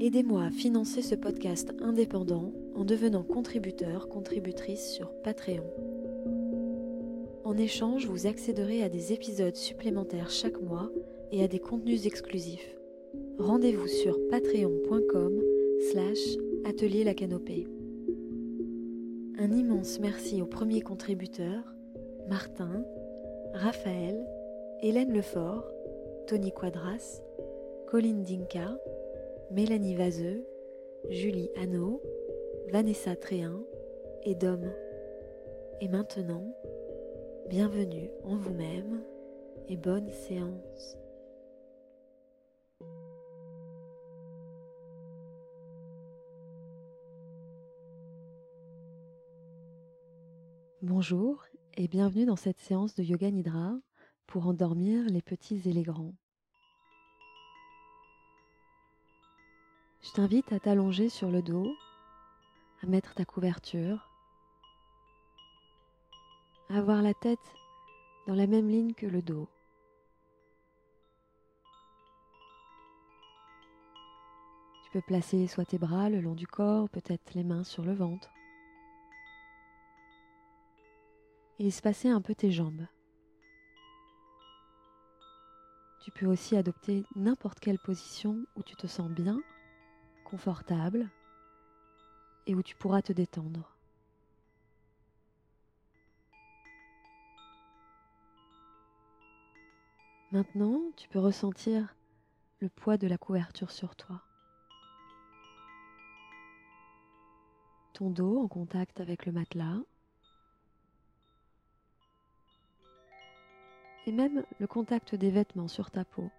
Aidez-moi à financer ce podcast indépendant en devenant contributeur, contributrice sur Patreon. En échange, vous accéderez à des épisodes supplémentaires chaque mois et à des contenus exclusifs. Rendez-vous sur patreon.com slash atelier la canopée. Un immense merci aux premiers contributeurs, Martin, Raphaël, Hélène Lefort, Tony Quadras, Colline Dinka, Mélanie Vaseux, Julie Hanot, Vanessa Tréhin et Dom. Et maintenant, bienvenue en vous-même et bonne séance. Bonjour et bienvenue dans cette séance de Yoga Nidra pour endormir les petits et les grands. Je t'invite à t'allonger sur le dos, à mettre ta couverture, à avoir la tête dans la même ligne que le dos. Tu peux placer soit tes bras le long du corps, peut-être les mains sur le ventre. Et espacer un peu tes jambes. Tu peux aussi adopter n'importe quelle position où tu te sens bien et où tu pourras te détendre. Maintenant, tu peux ressentir le poids de la couverture sur toi. Ton dos en contact avec le matelas. Et même le contact des vêtements sur ta peau.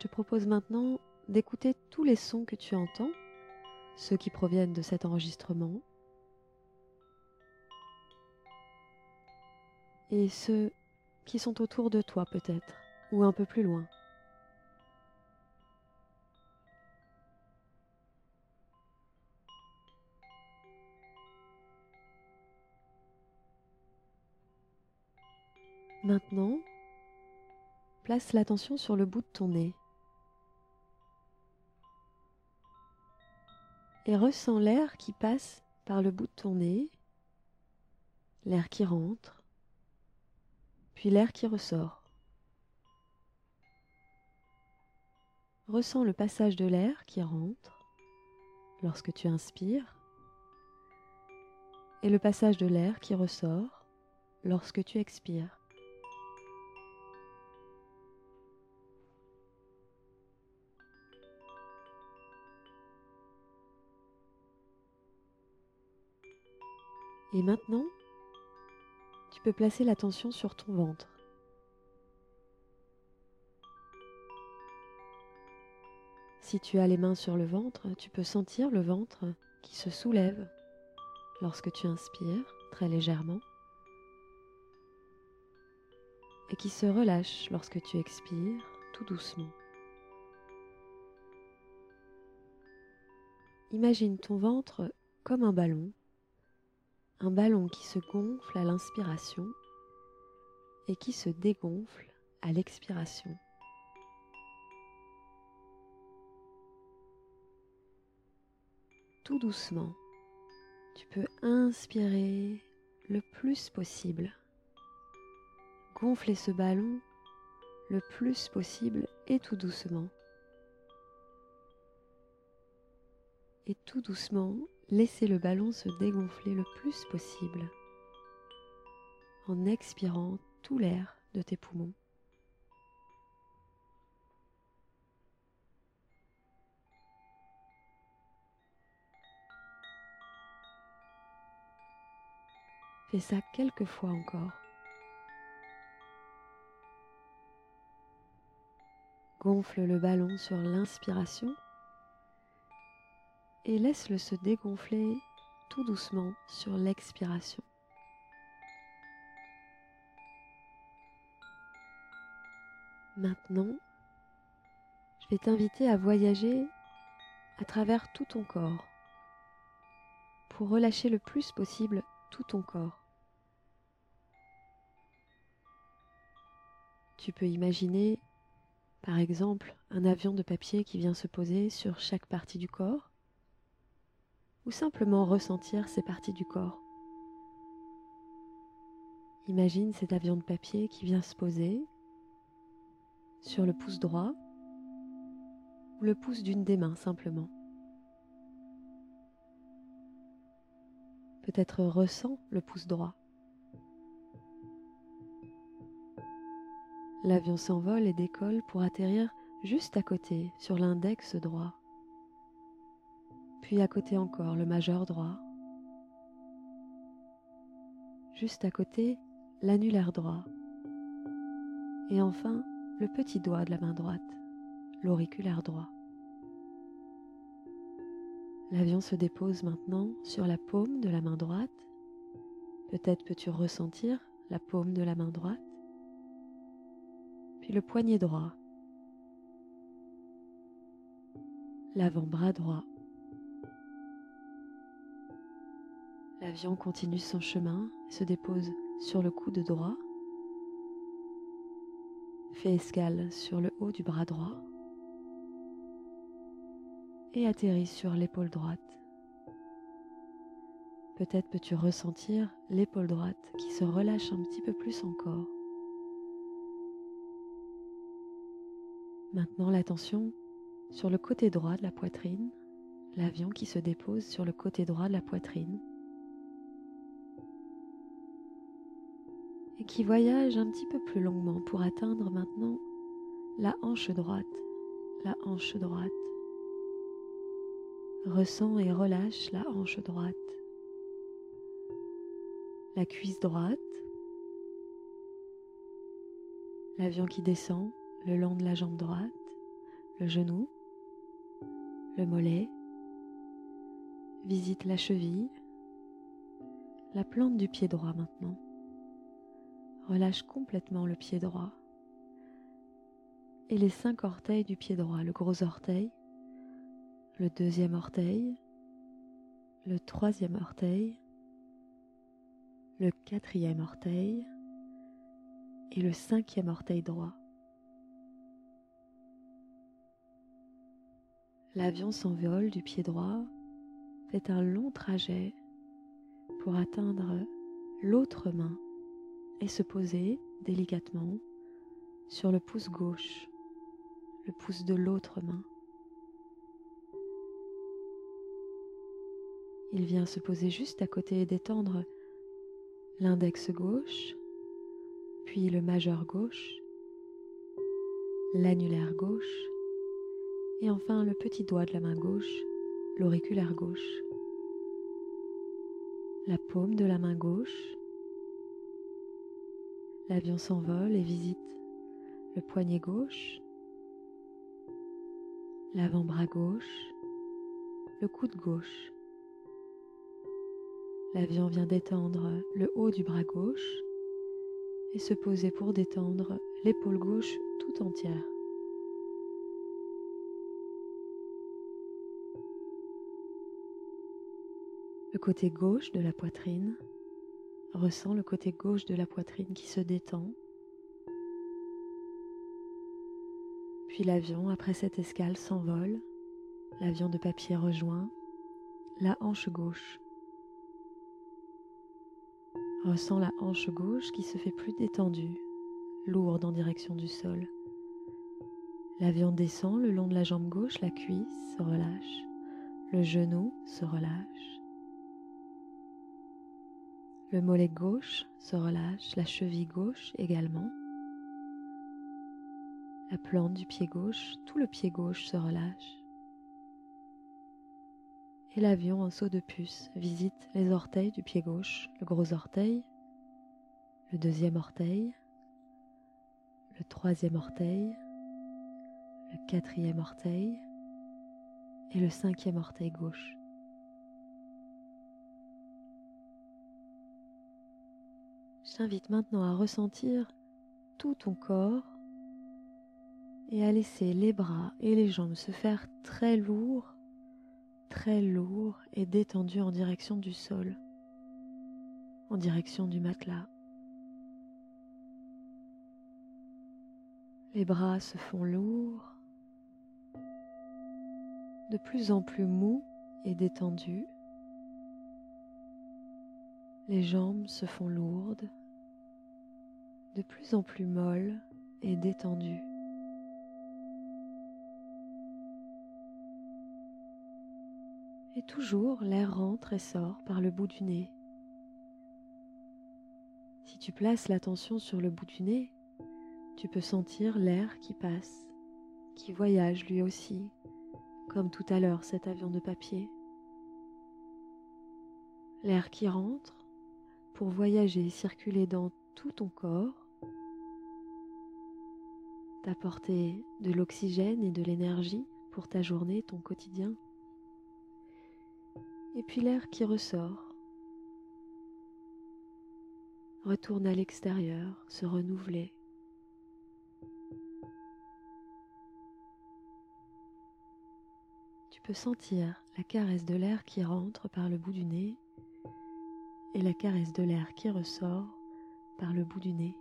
Te propose maintenant d'écouter tous les sons que tu entends, ceux qui proviennent de cet enregistrement, et ceux qui sont autour de toi peut-être, ou un peu plus loin. Maintenant, place l'attention sur le bout de ton nez. Et ressens l'air qui passe par le bout de ton nez, l'air qui rentre, puis l'air qui ressort. Ressens le passage de l'air qui rentre lorsque tu inspires et le passage de l'air qui ressort lorsque tu expires. Et maintenant, tu peux placer l'attention sur ton ventre. Si tu as les mains sur le ventre, tu peux sentir le ventre qui se soulève lorsque tu inspires très légèrement et qui se relâche lorsque tu expires tout doucement. Imagine ton ventre comme un ballon un ballon qui se gonfle à l'inspiration et qui se dégonfle à l'expiration. Tout doucement, tu peux inspirer le plus possible, gonfler ce ballon le plus possible et tout doucement. Et tout doucement, Laissez le ballon se dégonfler le plus possible en expirant tout l'air de tes poumons. Fais ça quelques fois encore. Gonfle le ballon sur l'inspiration et laisse-le se dégonfler tout doucement sur l'expiration. Maintenant, je vais t'inviter à voyager à travers tout ton corps pour relâcher le plus possible tout ton corps. Tu peux imaginer, par exemple, un avion de papier qui vient se poser sur chaque partie du corps, ou simplement ressentir ces parties du corps. Imagine cet avion de papier qui vient se poser sur le pouce droit ou le pouce d'une des mains simplement. Peut-être ressent le pouce droit. L'avion s'envole et décolle pour atterrir juste à côté sur l'index droit. Puis à côté encore le majeur droit. Juste à côté l'annulaire droit. Et enfin le petit doigt de la main droite, l'auriculaire droit. L'avion se dépose maintenant sur la paume de la main droite. Peut-être peux-tu ressentir la paume de la main droite, puis le poignet droit, l'avant-bras droit. L'avion continue son chemin se dépose sur le coude droit fait escale sur le haut du bras droit et atterrit sur l'épaule droite. Peut-être peux-tu ressentir l'épaule droite qui se relâche un petit peu plus encore. Maintenant l'attention sur le côté droit de la poitrine, l'avion qui se dépose sur le côté droit de la poitrine qui voyage un petit peu plus longuement pour atteindre maintenant la hanche droite, la hanche droite. Ressens et relâche la hanche droite, la cuisse droite, l'avion qui descend le long de la jambe droite, le genou, le mollet, visite la cheville, la plante du pied droit maintenant. Relâche complètement le pied droit et les cinq orteils du pied droit, le gros orteil, le deuxième orteil, le troisième orteil, le quatrième orteil et le cinquième orteil droit. L'avion s'envole du pied droit, fait un long trajet pour atteindre l'autre main et se poser délicatement sur le pouce gauche, le pouce de l'autre main. Il vient se poser juste à côté et détendre l'index gauche, puis le majeur gauche, l'annulaire gauche, et enfin le petit doigt de la main gauche, l'auriculaire gauche, la paume de la main gauche, L'avion s'envole et visite le poignet gauche, l'avant-bras gauche, le coude gauche. L'avion vient détendre le haut du bras gauche et se poser pour détendre l'épaule gauche tout entière. Le côté gauche de la poitrine Ressens le côté gauche de la poitrine qui se détend. Puis l'avion, après cette escale, s'envole. L'avion de papier rejoint la hanche gauche. Ressens la hanche gauche qui se fait plus détendue, lourde en direction du sol. L'avion descend le long de la jambe gauche, la cuisse se relâche, le genou se relâche. Le mollet gauche se relâche, la cheville gauche également. La plante du pied gauche, tout le pied gauche se relâche. Et l'avion en saut de puce visite les orteils du pied gauche, le gros orteil, le deuxième orteil, le troisième orteil, le quatrième orteil et le cinquième orteil gauche. Je maintenant à ressentir tout ton corps et à laisser les bras et les jambes se faire très lourds, très lourds et détendus en direction du sol, en direction du matelas. Les bras se font lourds, de plus en plus mous et détendus. Les jambes se font lourdes, de plus en plus molles et détendues. Et toujours l'air rentre et sort par le bout du nez. Si tu places l'attention sur le bout du nez, tu peux sentir l'air qui passe, qui voyage lui aussi, comme tout à l'heure cet avion de papier. L'air qui rentre pour voyager circuler dans tout ton corps, t'apporter de l'oxygène et de l'énergie pour ta journée, ton quotidien et puis l'air qui ressort retourne à l'extérieur, se renouveler. Tu peux sentir la caresse de l'air qui rentre par le bout du nez et la caresse de l'air qui ressort par le bout du nez.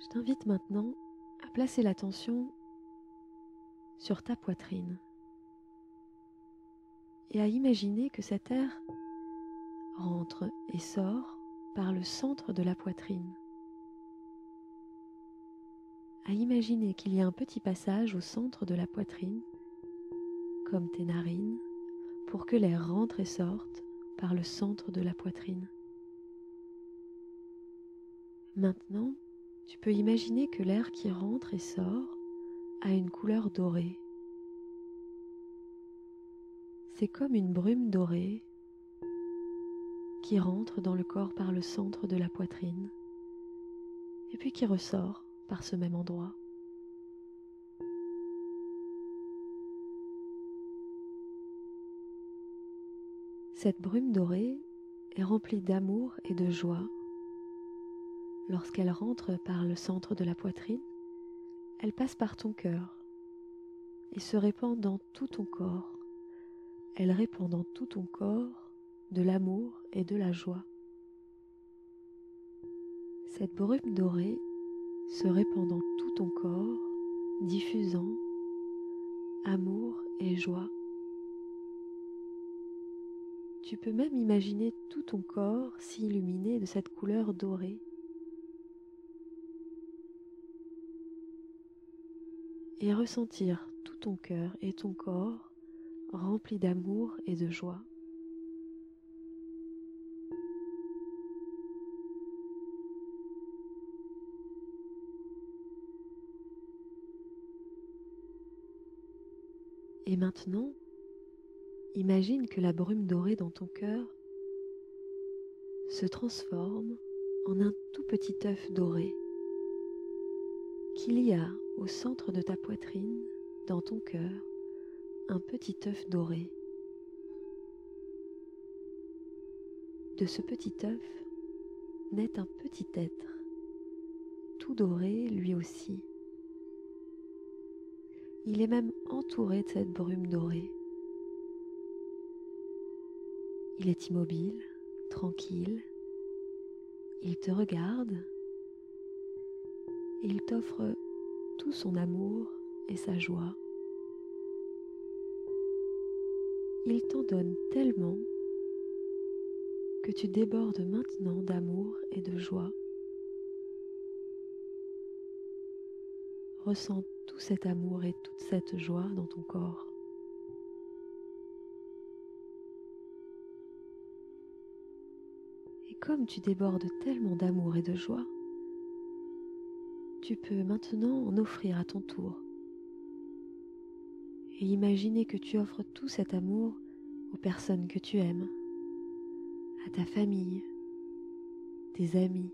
Je t'invite maintenant à placer l'attention sur ta poitrine et à imaginer que cet air rentre et sort par le centre de la poitrine. À imaginer qu'il y a un petit passage au centre de la poitrine, comme tes narines, pour que l'air rentre et sorte par le centre de la poitrine. Maintenant, tu peux imaginer que l'air qui rentre et sort a une couleur dorée. C'est comme une brume dorée qui rentre dans le corps par le centre de la poitrine et puis qui ressort par ce même endroit. Cette brume dorée est remplie d'amour et de joie. Lorsqu'elle rentre par le centre de la poitrine, elle passe par ton cœur et se répand dans tout ton corps. Elle répand dans tout ton corps de l'amour et de la joie. Cette brume dorée se répand dans tout ton corps, diffusant amour et joie. Tu peux même imaginer tout ton corps s'illuminer de cette couleur dorée et ressentir tout ton cœur et ton corps remplis d'amour et de joie. Et maintenant, imagine que la brume dorée dans ton cœur se transforme en un tout petit œuf doré qu'il y a au centre de ta poitrine, dans ton cœur, un petit œuf doré. De ce petit œuf naît un petit être, tout doré lui aussi. Il est même entouré de cette brume dorée. Il est immobile, tranquille. Il te regarde il t'offre tout son amour et sa joie. Il t'en donne tellement que tu débordes maintenant d'amour et de joie. Ressens tout cet amour et toute cette joie dans ton corps. comme tu débordes tellement d'amour et de joie, tu peux maintenant en offrir à ton tour. Et imaginer que tu offres tout cet amour aux personnes que tu aimes, à ta famille, tes amis,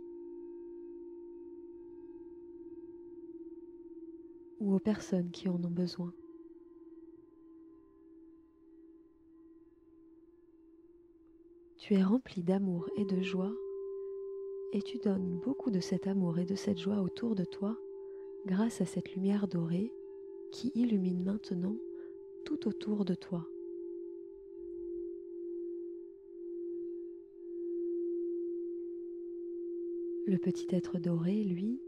ou aux personnes qui en ont besoin. Tu es rempli d'amour et de joie et tu donnes beaucoup de cet amour et de cette joie autour de toi grâce à cette lumière dorée qui illumine maintenant tout autour de toi. Le petit être doré, lui,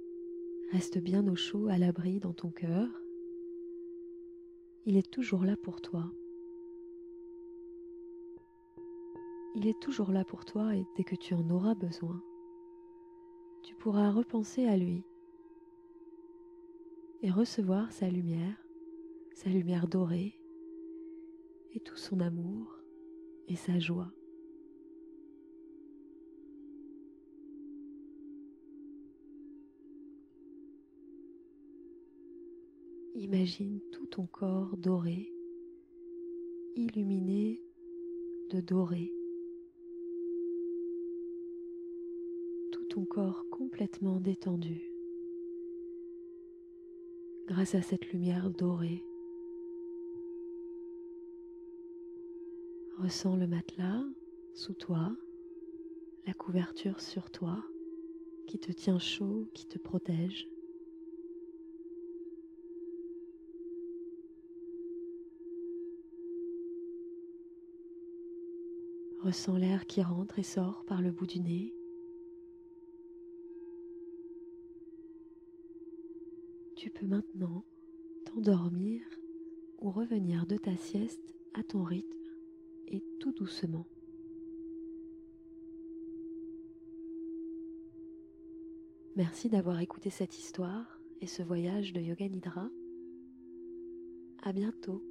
reste bien au chaud à l'abri dans ton cœur. Il est toujours là pour toi. Il est toujours là pour toi et dès que tu en auras besoin, tu pourras repenser à lui et recevoir sa lumière, sa lumière dorée et tout son amour et sa joie. Imagine tout ton corps doré, illuminé de doré. Tout corps complètement détendu grâce à cette lumière dorée. Ressens le matelas sous toi, la couverture sur toi qui te tient chaud, qui te protège. Ressens l'air qui rentre et sort par le bout du nez. Tu peux maintenant t'endormir ou revenir de ta sieste à ton rythme et tout doucement. Merci d'avoir écouté cette histoire et ce voyage de Yoga Nidra. À bientôt.